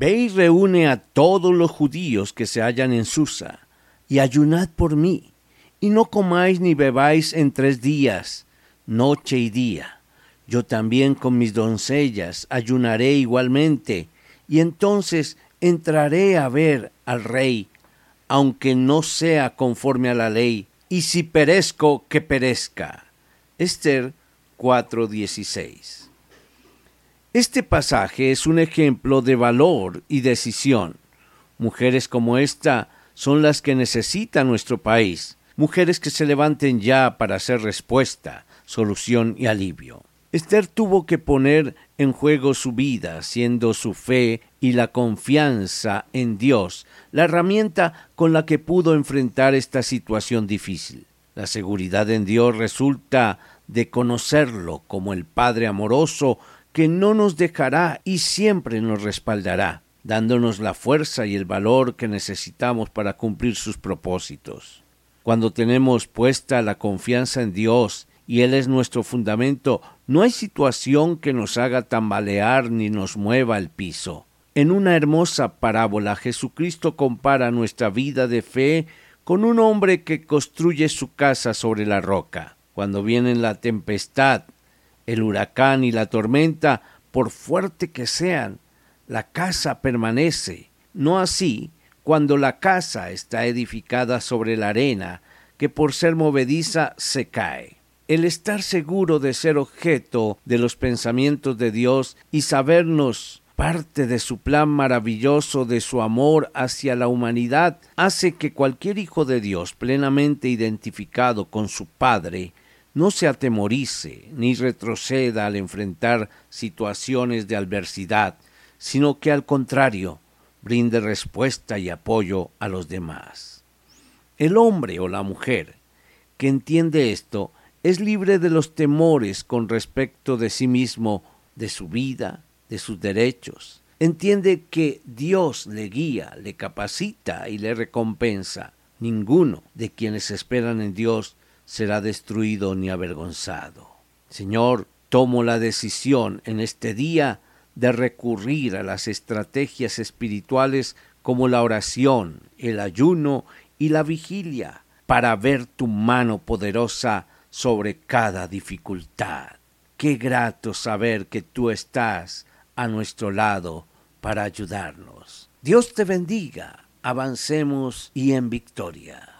Ve y reúne a todos los judíos que se hallan en Susa, y ayunad por mí, y no comáis ni bebáis en tres días, noche y día. Yo también con mis doncellas ayunaré igualmente, y entonces entraré a ver al rey, aunque no sea conforme a la ley, y si perezco, que perezca. Esther 4:16 este pasaje es un ejemplo de valor y decisión. Mujeres como esta son las que necesita nuestro país, mujeres que se levanten ya para hacer respuesta, solución y alivio. Esther tuvo que poner en juego su vida, siendo su fe y la confianza en Dios la herramienta con la que pudo enfrentar esta situación difícil. La seguridad en Dios resulta de conocerlo como el Padre amoroso que no nos dejará y siempre nos respaldará, dándonos la fuerza y el valor que necesitamos para cumplir sus propósitos. Cuando tenemos puesta la confianza en Dios y Él es nuestro fundamento, no hay situación que nos haga tambalear ni nos mueva el piso. En una hermosa parábola Jesucristo compara nuestra vida de fe con un hombre que construye su casa sobre la roca. Cuando viene la tempestad el huracán y la tormenta, por fuerte que sean, la casa permanece. No así cuando la casa está edificada sobre la arena, que por ser movediza se cae. El estar seguro de ser objeto de los pensamientos de Dios y sabernos parte de su plan maravilloso de su amor hacia la humanidad hace que cualquier hijo de Dios plenamente identificado con su Padre no se atemorice ni retroceda al enfrentar situaciones de adversidad, sino que al contrario brinde respuesta y apoyo a los demás. El hombre o la mujer que entiende esto es libre de los temores con respecto de sí mismo, de su vida, de sus derechos. Entiende que Dios le guía, le capacita y le recompensa. Ninguno de quienes esperan en Dios será destruido ni avergonzado. Señor, tomo la decisión en este día de recurrir a las estrategias espirituales como la oración, el ayuno y la vigilia para ver tu mano poderosa sobre cada dificultad. Qué grato saber que tú estás a nuestro lado para ayudarnos. Dios te bendiga. Avancemos y en victoria.